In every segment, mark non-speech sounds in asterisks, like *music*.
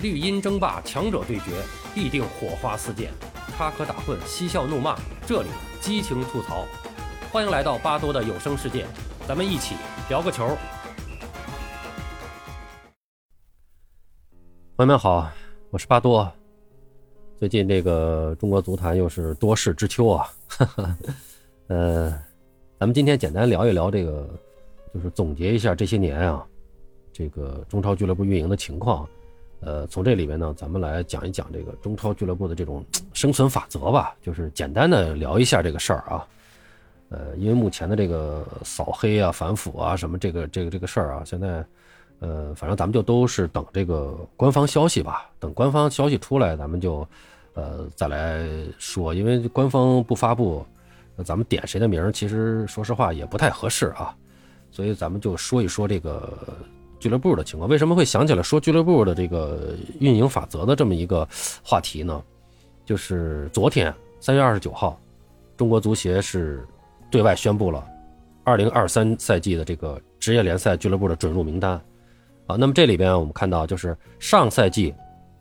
绿茵争霸，强者对决，必定火花四溅；插科打诨，嬉笑怒骂，这里激情吐槽。欢迎来到巴多的有声世界，咱们一起聊个球。朋友们好，我是巴多。最近这个中国足坛又是多事之秋啊，*laughs* 呃，咱们今天简单聊一聊这个，就是总结一下这些年啊，这个中超俱乐部运营的情况。呃，从这里面呢，咱们来讲一讲这个中超俱乐部的这种生存法则吧，就是简单的聊一下这个事儿啊。呃，因为目前的这个扫黑啊、反腐啊什么这个这个这个事儿啊，现在，呃，反正咱们就都是等这个官方消息吧，等官方消息出来，咱们就，呃，再来说。因为官方不发布，咱们点谁的名儿，其实说实话也不太合适啊。所以咱们就说一说这个。俱乐部的情况，为什么会想起来说俱乐部的这个运营法则的这么一个话题呢？就是昨天三月二十九号，中国足协是对外宣布了二零二三赛季的这个职业联赛俱乐部的准入名单啊。那么这里边我们看到，就是上赛季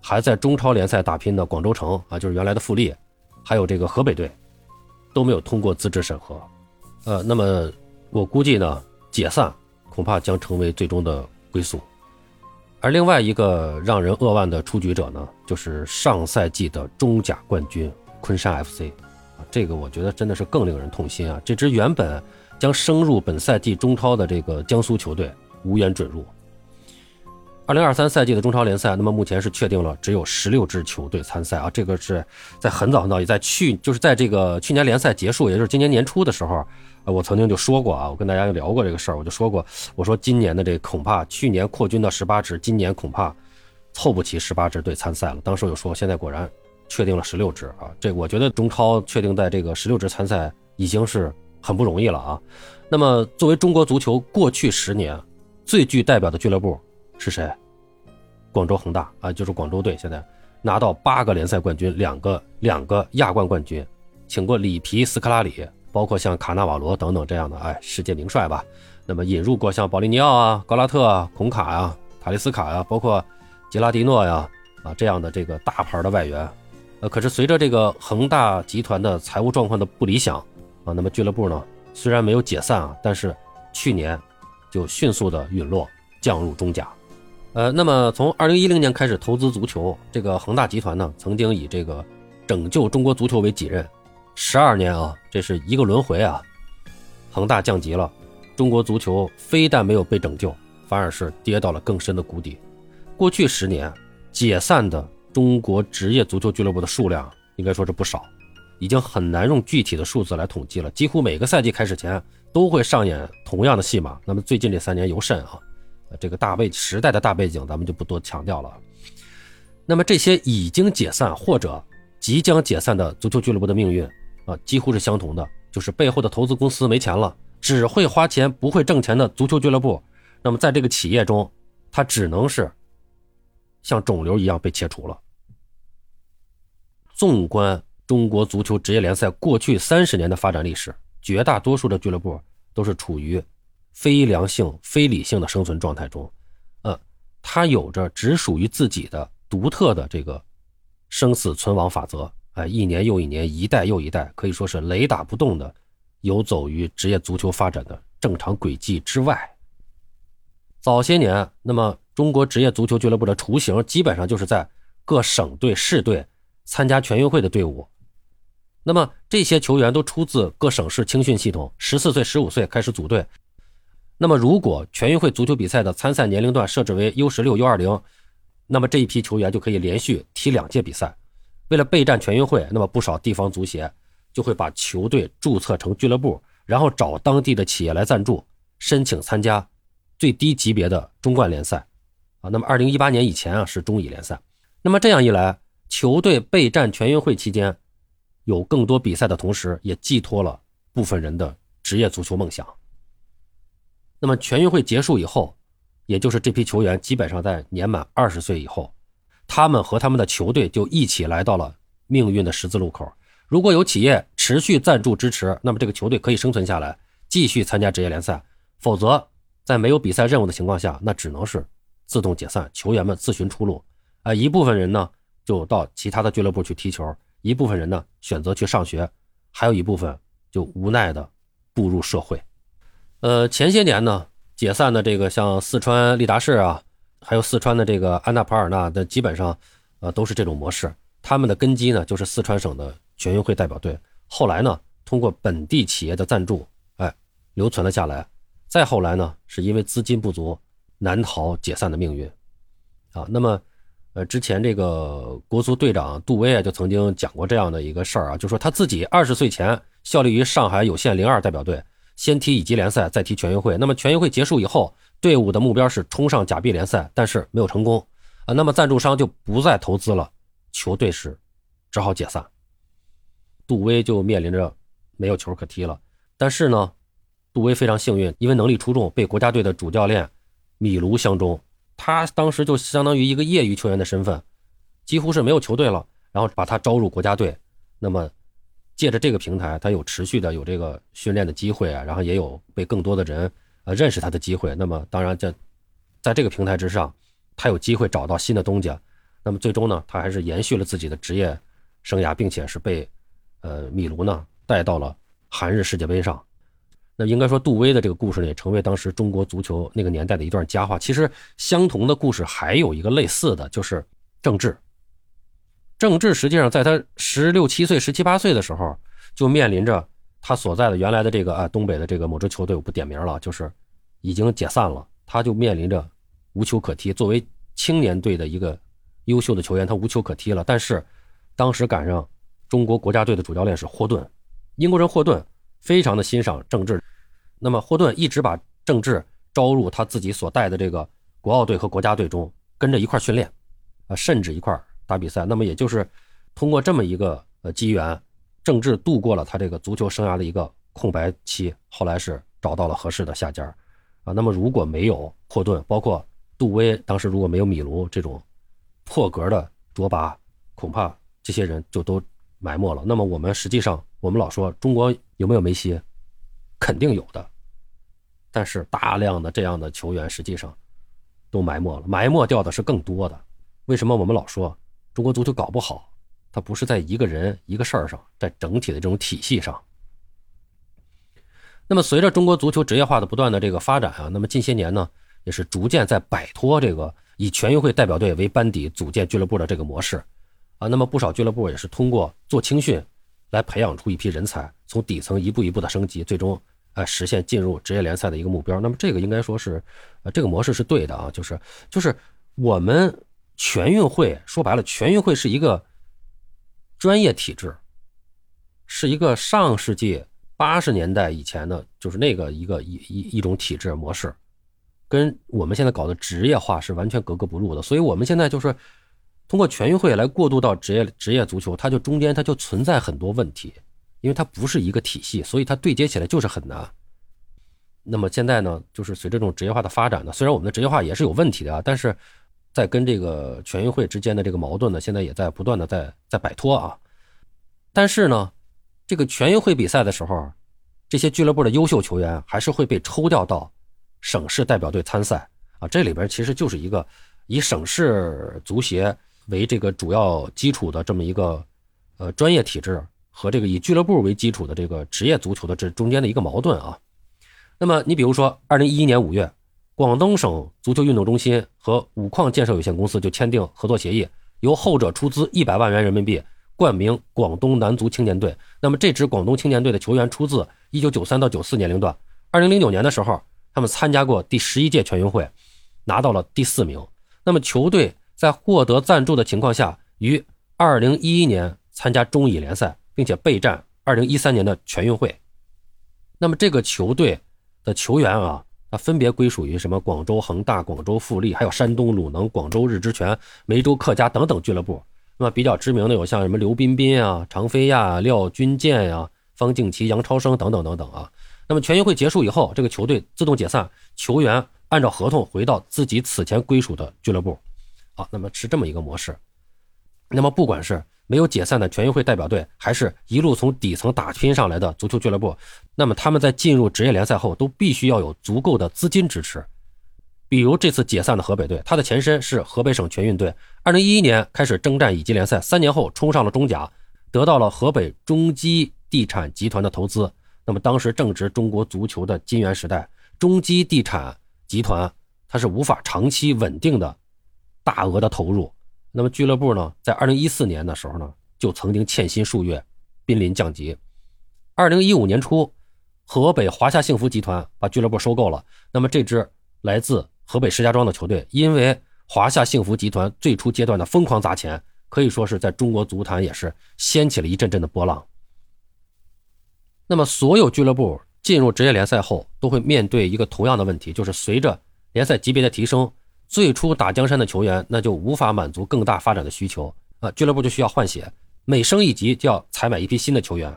还在中超联赛打拼的广州城啊，就是原来的富力，还有这个河北队都没有通过资质审核。呃，那么我估计呢，解散恐怕将成为最终的。归宿，而另外一个让人扼腕的出局者呢，就是上赛季的中甲冠军昆山 FC，啊，这个我觉得真的是更令人痛心啊！这支原本将升入本赛季中超的这个江苏球队无缘准入。二零二三赛季的中超联赛，那么目前是确定了只有十六支球队参赛啊，这个是在很早很早，也在去就是在这个去年联赛结束，也就是今年年初的时候。我曾经就说过啊，我跟大家聊过这个事儿，我就说过，我说今年的这恐怕去年扩军到十八支，今年恐怕凑不齐十八支队参赛了。当时我就说，现在果然确定了十六支啊，这我觉得中超确定在这个十六支参赛已经是很不容易了啊。那么作为中国足球过去十年最具代表的俱乐部是谁？广州恒大啊，就是广州队，现在拿到八个联赛冠军，两个两个亚冠冠军，请过里皮、斯科拉里。包括像卡纳瓦罗等等这样的哎世界名帅吧，那么引入过像保利尼奥啊、高拉特啊、孔卡呀、塔利斯卡呀，包括杰拉迪诺呀啊这样的这个大牌的外援，呃，可是随着这个恒大集团的财务状况的不理想啊，那么俱乐部呢虽然没有解散啊，但是去年就迅速的陨落，降入中甲。呃，那么从二零一零年开始投资足球，这个恒大集团呢曾经以这个拯救中国足球为己任。十二年啊，这是一个轮回啊！恒大降级了，中国足球非但没有被拯救，反而是跌到了更深的谷底。过去十年，解散的中国职业足球俱乐部的数量应该说是不少，已经很难用具体的数字来统计了。几乎每个赛季开始前都会上演同样的戏码。那么最近这三年尤甚啊！这个大背时代的大背景，咱们就不多强调了。那么这些已经解散或者即将解散的足球俱乐部的命运。啊，几乎是相同的，就是背后的投资公司没钱了，只会花钱不会挣钱的足球俱乐部，那么在这个企业中，它只能是像肿瘤一样被切除了。纵观中国足球职业联赛过去三十年的发展历史，绝大多数的俱乐部都是处于非良性、非理性的生存状态中，呃，它有着只属于自己的独特的这个生死存亡法则。哎，一年又一年，一代又一代，可以说是雷打不动的游走于职业足球发展的正常轨迹之外。早些年，那么中国职业足球俱乐部的雏形基本上就是在各省队、市队参加全运会的队伍。那么这些球员都出自各省市青训系统，十四岁、十五岁开始组队。那么如果全运会足球比赛的参赛年龄段设置为 U 十六、U 二零，那么这一批球员就可以连续踢两届比赛。为了备战全运会，那么不少地方足协就会把球队注册成俱乐部，然后找当地的企业来赞助，申请参加最低级别的中冠联赛。啊，那么二零一八年以前啊是中乙联赛。那么这样一来，球队备战全运会期间有更多比赛的同时，也寄托了部分人的职业足球梦想。那么全运会结束以后，也就是这批球员基本上在年满二十岁以后。他们和他们的球队就一起来到了命运的十字路口。如果有企业持续赞助支持，那么这个球队可以生存下来，继续参加职业联赛；否则，在没有比赛任务的情况下，那只能是自动解散，球员们自寻出路。啊，一部分人呢就到其他的俱乐部去踢球，一部分人呢选择去上学，还有一部分就无奈的步入社会。呃，前些年呢解散的这个像四川立达市啊，还有四川的这个安纳帕尔纳的，基本上呃都是这种模式。他们的根基呢就是四川省的全运会代表队，后来呢通过本地企业的赞助，哎，留存了下来。再后来呢，是因为资金不足，难逃解散的命运。啊，那么。呃，之前这个国足队长杜威啊，就曾经讲过这样的一个事儿啊，就说他自己二十岁前效力于上海有限零二代表队，先踢乙级联赛，再踢全运会。那么全运会结束以后，队伍的目标是冲上甲 B 联赛，但是没有成功啊。那么赞助商就不再投资了，球队是只好解散。杜威就面临着没有球可踢了。但是呢，杜威非常幸运，因为能力出众，被国家队的主教练米卢相中。他当时就相当于一个业余球员的身份，几乎是没有球队了，然后把他招入国家队。那么，借着这个平台，他有持续的有这个训练的机会啊，然后也有被更多的人呃认识他的机会。那么，当然在在这个平台之上，他有机会找到新的东家。那么最终呢，他还是延续了自己的职业生涯，并且是被呃米卢呢带到了韩日世界杯上。那应该说，杜威的这个故事呢，也成为当时中国足球那个年代的一段佳话。其实，相同的故事还有一个类似的，就是郑智。郑智实际上在他十六七岁、十七八岁的时候，就面临着他所在的原来的这个啊东北的这个某支球队，我不点名了，就是已经解散了，他就面临着无球可踢。作为青年队的一个优秀的球员，他无球可踢了。但是，当时赶上中国国家队的主教练是霍顿，英国人霍顿。非常的欣赏郑智，那么霍顿一直把郑智招入他自己所带的这个国奥队和国家队中，跟着一块训练，啊，甚至一块打比赛。那么也就是通过这么一个呃机缘，郑智度过了他这个足球生涯的一个空白期，后来是找到了合适的下家，啊，那么如果没有霍顿，包括杜威，当时如果没有米卢这种破格的卓拔，恐怕这些人就都埋没了。那么我们实际上。我们老说中国有没有梅西，肯定有的，但是大量的这样的球员实际上都埋没了，埋没掉的是更多的。为什么我们老说中国足球搞不好？它不是在一个人一个事儿上，在整体的这种体系上。那么随着中国足球职业化的不断的这个发展啊，那么近些年呢，也是逐渐在摆脱这个以全运会代表队为班底组建俱乐部的这个模式啊。那么不少俱乐部也是通过做青训。来培养出一批人才，从底层一步一步的升级，最终，呃，实现进入职业联赛的一个目标。那么这个应该说是，呃，这个模式是对的啊，就是就是我们全运会说白了，全运会是一个专业体制，是一个上世纪八十年代以前的，就是那个一个一一一种体制模式，跟我们现在搞的职业化是完全格格不入的。所以我们现在就是。通过全运会来过渡到职业职业足球，它就中间它就存在很多问题，因为它不是一个体系，所以它对接起来就是很难。那么现在呢，就是随着这种职业化的发展呢，虽然我们的职业化也是有问题的啊，但是在跟这个全运会之间的这个矛盾呢，现在也在不断的在在摆脱啊。但是呢，这个全运会比赛的时候，这些俱乐部的优秀球员还是会被抽调到省市代表队参赛啊。这里边其实就是一个以省市足协。为这个主要基础的这么一个，呃，专业体制和这个以俱乐部为基础的这个职业足球的这中间的一个矛盾啊。那么你比如说，二零一一年五月，广东省足球运动中心和五矿建设有限公司就签订合作协议，由后者出资一百万元人民币冠名广东男足青年队。那么这支广东青年队的球员出自一九九三到九四年龄段。二零零九年的时候，他们参加过第十一届全运会，拿到了第四名。那么球队。在获得赞助的情况下，于二零一一年参加中乙联赛，并且备战二零一三年的全运会。那么这个球队的球员啊，它分别归属于什么？广州恒大、广州富力，还有山东鲁能、广州日之泉、梅州客家等等俱乐部。那么比较知名的有像什么刘彬彬啊、常飞亚、廖军健呀、方敬奇、杨超生等等等等啊。那么全运会结束以后，这个球队自动解散，球员按照合同回到自己此前归属的俱乐部。好，那么是这么一个模式。那么不管是没有解散的全运会代表队，还是一路从底层打拼上来的足球俱乐部，那么他们在进入职业联赛后，都必须要有足够的资金支持。比如这次解散的河北队，它的前身是河北省全运队，二零一一年开始征战乙级联赛，三年后冲上了中甲，得到了河北中基地产集团的投资。那么当时正值中国足球的金元时代，中基地产集团它是无法长期稳定的大额的投入。那么俱乐部呢，在二零一四年的时候呢，就曾经欠薪数月，濒临降级。二零一五年初，河北华夏幸福集团把俱乐部收购了。那么这支来自河北石家庄的球队，因为华夏幸福集团最初阶段的疯狂砸钱，可以说是在中国足坛也是掀起了一阵阵的波浪。那么，所有俱乐部进入职业联赛后，都会面对一个同样的问题，就是随着联赛级别的提升，最初打江山的球员那就无法满足更大发展的需求啊，俱乐部就需要换血，每升一级就要采买一批新的球员。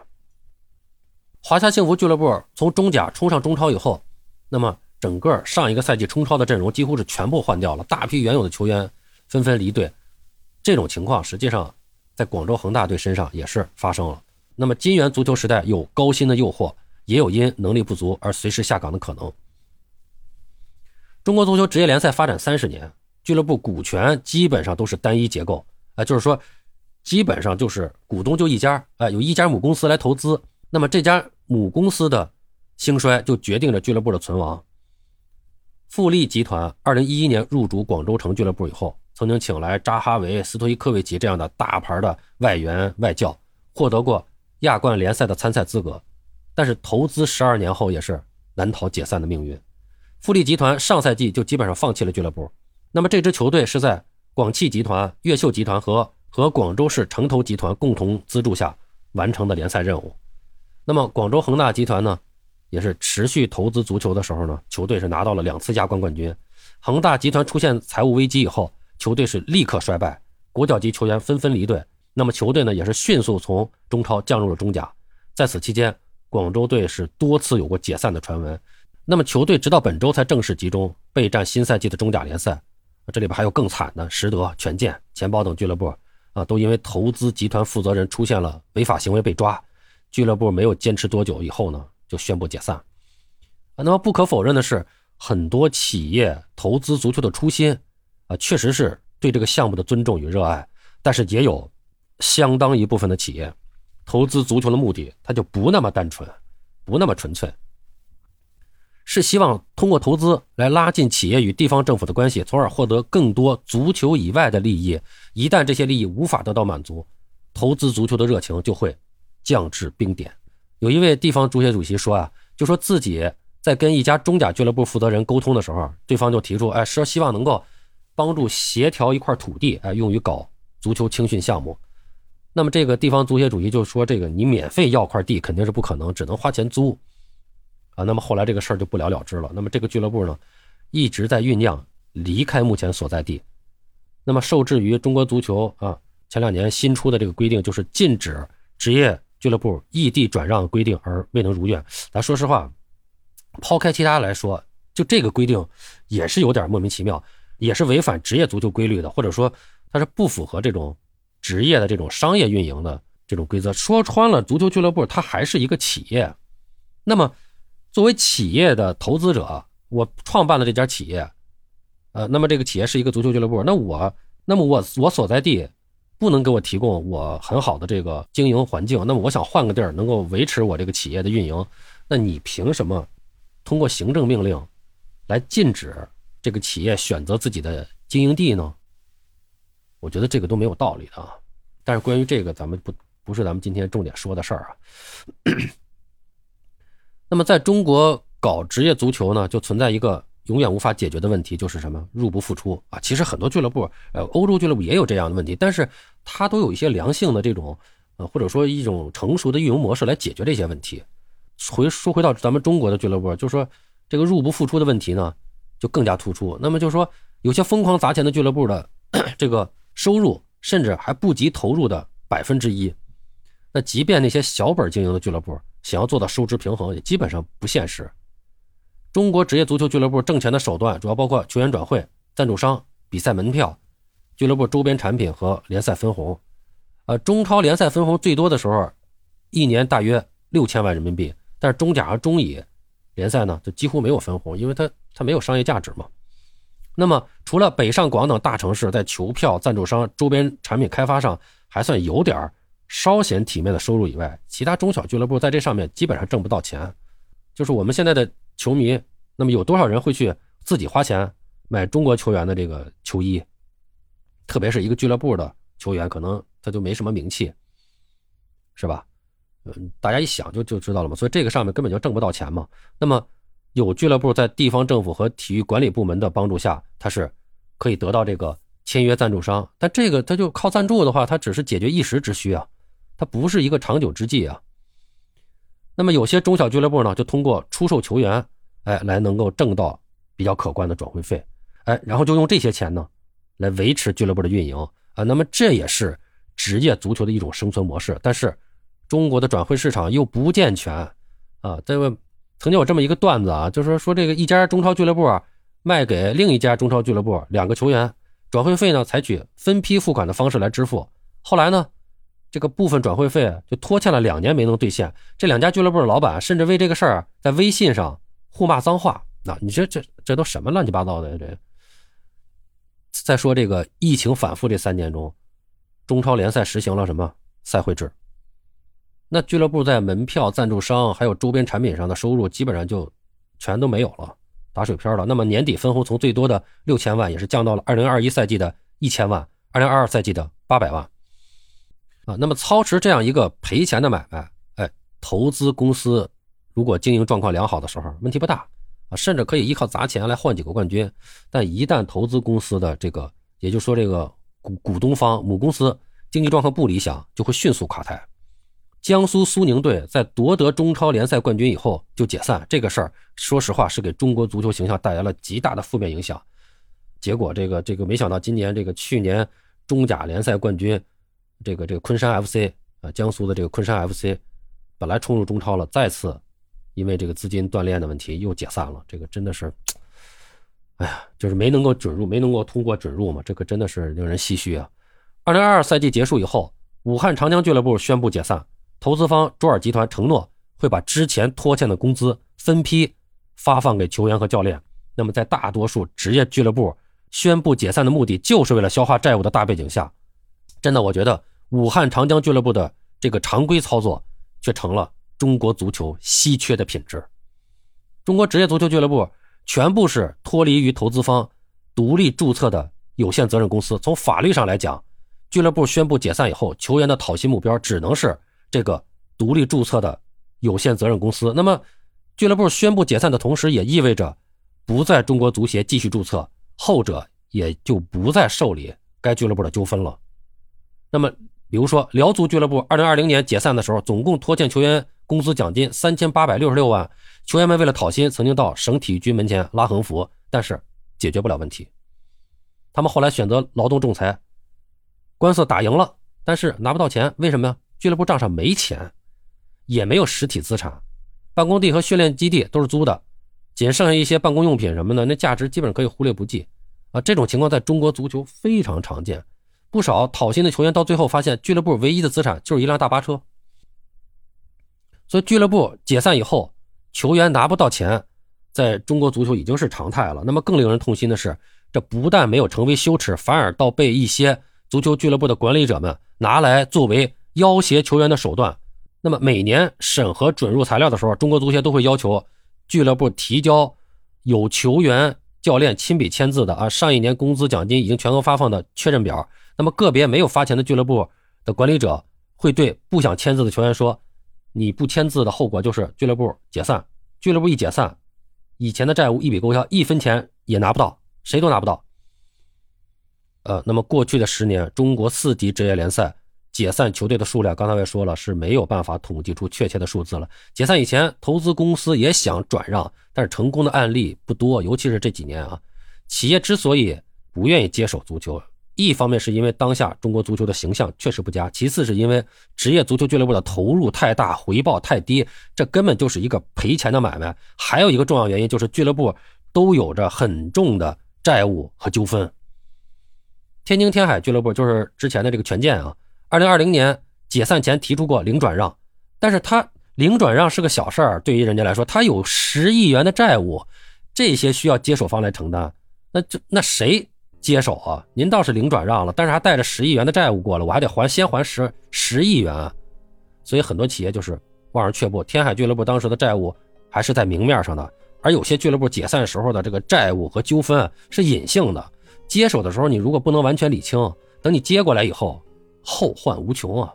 华夏幸福俱乐部从中甲冲上中超以后，那么。整个上一个赛季冲超的阵容几乎是全部换掉了，大批原有的球员纷纷离队。这种情况实际上在广州恒大队身上也是发生了。那么金元足球时代有高薪的诱惑，也有因能力不足而随时下岗的可能。中国足球职业联赛发展三十年，俱乐部股权基本上都是单一结构，啊，就是说基本上就是股东就一家，啊，有一家母公司来投资，那么这家母公司的兴衰就决定着俱乐部的存亡。富力集团二零一一年入主广州城俱乐部以后，曾经请来扎哈维、斯托伊科维奇这样的大牌的外援外教，获得过亚冠联赛的参赛资格。但是投资十二年后，也是难逃解散的命运。富力集团上赛季就基本上放弃了俱乐部。那么这支球队是在广汽集团、越秀集团和和广州市城投集团共同资助下完成的联赛任务。那么广州恒大集团呢？也是持续投资足球的时候呢，球队是拿到了两次亚冠冠军。恒大集团出现财务危机以后，球队是立刻衰败，国脚级球员纷纷离队。那么球队呢，也是迅速从中超降入了中甲。在此期间，广州队是多次有过解散的传闻。那么球队直到本周才正式集中备战新赛季的中甲联赛。这里边还有更惨的，实德、权健、钱包等俱乐部啊，都因为投资集团负责人出现了违法行为被抓。俱乐部没有坚持多久以后呢？就宣布解散，啊，那么不可否认的是，很多企业投资足球的初心，啊，确实是对这个项目的尊重与热爱，但是也有相当一部分的企业投资足球的目的，它就不那么单纯，不那么纯粹，是希望通过投资来拉近企业与地方政府的关系，从而获得更多足球以外的利益。一旦这些利益无法得到满足，投资足球的热情就会降至冰点。有一位地方足协主席说啊，就说自己在跟一家中甲俱乐部负责人沟通的时候，对方就提出，哎，说希望能够帮助协调一块土地，哎，用于搞足球青训项目。那么这个地方足协主席就说，这个你免费要块地肯定是不可能，只能花钱租。啊，那么后来这个事儿就不了了之了。那么这个俱乐部呢，一直在酝酿离开目前所在地。那么受制于中国足球啊，前两年新出的这个规定，就是禁止职业。俱乐部异地转让规定而未能如愿，咱说实话，抛开其他来说，就这个规定也是有点莫名其妙，也是违反职业足球规律的，或者说它是不符合这种职业的这种商业运营的这种规则。说穿了，足球俱乐部它还是一个企业，那么作为企业的投资者，我创办了这家企业，呃，那么这个企业是一个足球俱乐部，那我，那么我我所在地。不能给我提供我很好的这个经营环境，那么我想换个地儿能够维持我这个企业的运营，那你凭什么通过行政命令来禁止这个企业选择自己的经营地呢？我觉得这个都没有道理的啊。但是关于这个，咱们不不是咱们今天重点说的事儿啊。那么在中国搞职业足球呢，就存在一个。永远无法解决的问题就是什么入不敷出啊！其实很多俱乐部，呃，欧洲俱乐部也有这样的问题，但是它都有一些良性的这种，呃，或者说一种成熟的运营模式来解决这些问题。回说回到咱们中国的俱乐部，就是说这个入不敷出的问题呢，就更加突出。那么就是说，有些疯狂砸钱的俱乐部的 *clears throat* 这个收入，甚至还不及投入的百分之一。那即便那些小本经营的俱乐部，想要做到收支平衡，也基本上不现实。中国职业足球俱乐部挣钱的手段主要包括球员转会、赞助商、比赛门票、俱乐部周边产品和联赛分红。呃，中超联赛分红最多的时候，一年大约六千万人民币。但是中甲和中乙联赛呢，就几乎没有分红，因为它它没有商业价值嘛。那么除了北上广等大城市在球票、赞助商、周边产品开发上还算有点稍显体面的收入以外，其他中小俱乐部在这上面基本上挣不到钱。就是我们现在的球迷，那么有多少人会去自己花钱买中国球员的这个球衣？特别是一个俱乐部的球员，可能他就没什么名气，是吧？嗯，大家一想就就知道了嘛。所以这个上面根本就挣不到钱嘛。那么有俱乐部在地方政府和体育管理部门的帮助下，他是可以得到这个签约赞助商。但这个他就靠赞助的话，他只是解决一时之需啊，它不是一个长久之计啊。那么有些中小俱乐部呢，就通过出售球员，哎，来能够挣到比较可观的转会费，哎，然后就用这些钱呢。来维持俱乐部的运营啊，那么这也是职业足球的一种生存模式。但是中国的转会市场又不健全啊。这个曾经有这么一个段子啊，就是说这个一家中超俱乐部啊卖给另一家中超俱乐部两个球员，转会费呢采取分批付款的方式来支付。后来呢，这个部分转会费就拖欠了两年没能兑现。这两家俱乐部的老板甚至为这个事儿在微信上互骂脏话。那你这这这都什么乱七八糟的这？再说这个疫情反复这三年中，中超联赛实行了什么赛会制？那俱乐部在门票、赞助商还有周边产品上的收入基本上就全都没有了，打水漂了。那么年底分红从最多的六千万也是降到了二零二一赛季的一千万，二零二二赛季的八百万。啊，那么操持这样一个赔钱的买卖，哎，投资公司如果经营状况良好的时候，问题不大。啊，甚至可以依靠砸钱来换几个冠军，但一旦投资公司的这个，也就是说这个股股东方母公司经济状况不理想，就会迅速垮台。江苏苏宁队在夺得中超联赛冠军以后就解散，这个事儿说实话是给中国足球形象带来了极大的负面影响。结果这个这个没想到今年这个去年中甲联赛冠军，这个这个昆山 FC 啊，江苏的这个昆山 FC 本来冲入中超了，再次。因为这个资金断裂的问题又解散了，这个真的是，哎呀，就是没能够准入，没能够通过准入嘛，这个真的是令人唏嘘啊。二零二二赛季结束以后，武汉长江俱乐部宣布解散，投资方卓尔集团承诺会把之前拖欠的工资分批发放给球员和教练。那么，在大多数职业俱乐部宣布解散的目的就是为了消化债务的大背景下，真的，我觉得武汉长江俱乐部的这个常规操作却成了。中国足球稀缺的品质，中国职业足球俱乐部全部是脱离于投资方、独立注册的有限责任公司。从法律上来讲，俱乐部宣布解散以后，球员的讨薪目标只能是这个独立注册的有限责任公司。那么，俱乐部宣布解散的同时，也意味着不在中国足协继续注册，后者也就不再受理该俱乐部的纠纷了。那么，比如说辽足俱乐部，二零二零年解散的时候，总共拖欠球员。工资奖金三千八百六十六万，球员们为了讨薪，曾经到省体育局门前拉横幅，但是解决不了问题。他们后来选择劳动仲裁，官司打赢了，但是拿不到钱，为什么呀？俱乐部账上没钱，也没有实体资产，办公地和训练基地都是租的，仅剩下一些办公用品什么的，那价值基本可以忽略不计啊。这种情况在中国足球非常常见，不少讨薪的球员到最后发现，俱乐部唯一的资产就是一辆大巴车。所以俱乐部解散以后，球员拿不到钱，在中国足球已经是常态了。那么更令人痛心的是，这不但没有成为羞耻，反而倒被一些足球俱乐部的管理者们拿来作为要挟球员的手段。那么每年审核准入材料的时候，中国足协都会要求俱乐部提交有球员、教练亲笔签字的啊，上一年工资奖金已经全额发放的确认表。那么个别没有发钱的俱乐部的管理者会对不想签字的球员说。你不签字的后果就是俱乐部解散。俱乐部一解散，以前的债务一笔勾销，一分钱也拿不到，谁都拿不到。呃，那么过去的十年，中国四级职业联赛解散球队的数量，刚才我也说了，是没有办法统计出确切的数字了。解散以前，投资公司也想转让，但是成功的案例不多，尤其是这几年啊，企业之所以不愿意接手足球。一方面是因为当下中国足球的形象确实不佳，其次是因为职业足球俱乐部的投入太大，回报太低，这根本就是一个赔钱的买卖。还有一个重要原因就是俱乐部都有着很重的债务和纠纷。天津天海俱乐部就是之前的这个权健啊，二零二零年解散前提出过零转让，但是他零转让是个小事儿，对于人家来说，他有十亿元的债务，这些需要接手方来承担。那这那谁接手啊？您倒是零转让了，但是还带着十亿元的债务过来，我还得还先还十十亿元，啊所以很多企业就是望而却步。天海俱乐部当时的债务还是在明面上的，而有些俱乐部解散时候的这个债务和纠纷是隐性的。接手的时候你如果不能完全理清，等你接过来以后，后患无穷啊。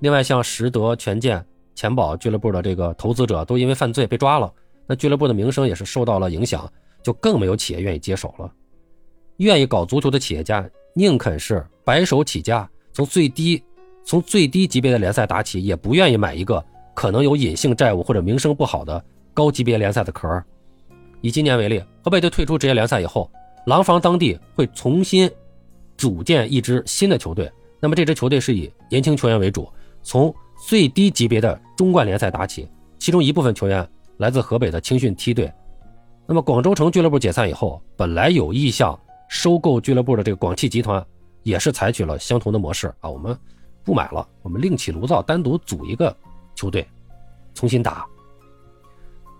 另外，像实德、权健、钱宝俱乐部的这个投资者都因为犯罪被抓了，那俱乐部的名声也是受到了影响，就更没有企业愿意接手了。愿意搞足球的企业家宁肯是白手起家，从最低从最低级别的联赛打起，也不愿意买一个可能有隐性债务或者名声不好的高级别联赛的壳。以今年为例，河北队退出职业联赛以后，廊坊当地会重新组建一支新的球队，那么这支球队是以年轻球员为主。从最低级别的中冠联赛打起，其中一部分球员来自河北的青训梯队。那么广州城俱乐部解散以后，本来有意向收购俱乐部的这个广汽集团，也是采取了相同的模式啊，我们不买了，我们另起炉灶，单独组一个球队，重新打。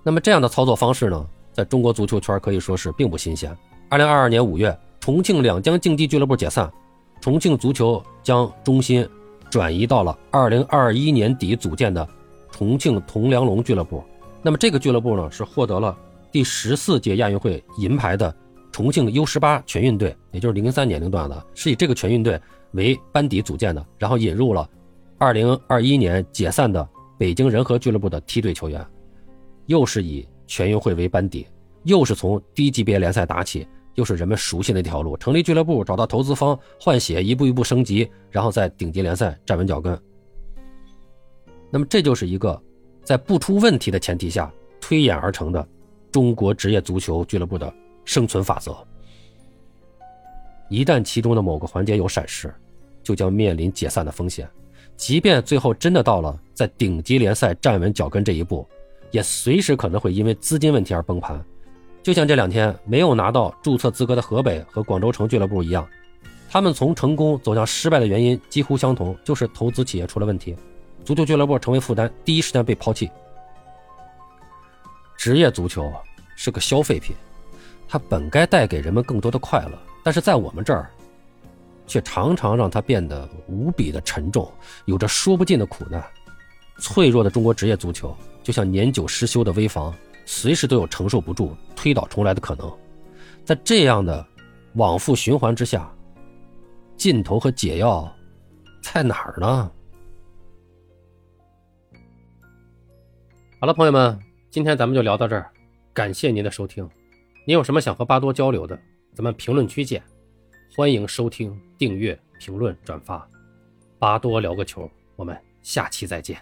那么这样的操作方式呢，在中国足球圈可以说是并不新鲜。二零二二年五月，重庆两江竞技俱乐部解散，重庆足球将中心。转移到了二零二一年底组建的重庆铜梁龙俱乐部。那么这个俱乐部呢，是获得了第十四届亚运会银牌的重庆 U 十八全运队，也就是零零三年龄段的，是以这个全运队为班底组建的。然后引入了二零二一年解散的北京人和俱乐部的梯队球员，又是以全运会为班底，又是从低级别联赛打起。又是人们熟悉的那条路：成立俱乐部，找到投资方，换血，一步一步升级，然后在顶级联赛站稳脚跟。那么，这就是一个在不出问题的前提下推演而成的中国职业足球俱乐部的生存法则。一旦其中的某个环节有闪失，就将面临解散的风险。即便最后真的到了在顶级联赛站稳脚跟这一步，也随时可能会因为资金问题而崩盘。就像这两天没有拿到注册资格的河北和广州城俱乐部一样，他们从成功走向失败的原因几乎相同，就是投资企业出了问题，足球俱乐部成为负担，第一时间被抛弃。职业足球是个消费品，它本该带给人们更多的快乐，但是在我们这儿，却常常让它变得无比的沉重，有着说不尽的苦难。脆弱的中国职业足球，就像年久失修的危房。随时都有承受不住、推倒重来的可能，在这样的往复循环之下，尽头和解药在哪儿呢？好了，朋友们，今天咱们就聊到这儿，感谢您的收听。你有什么想和巴多交流的，咱们评论区见。欢迎收听、订阅、评论、转发，巴多聊个球，我们下期再见。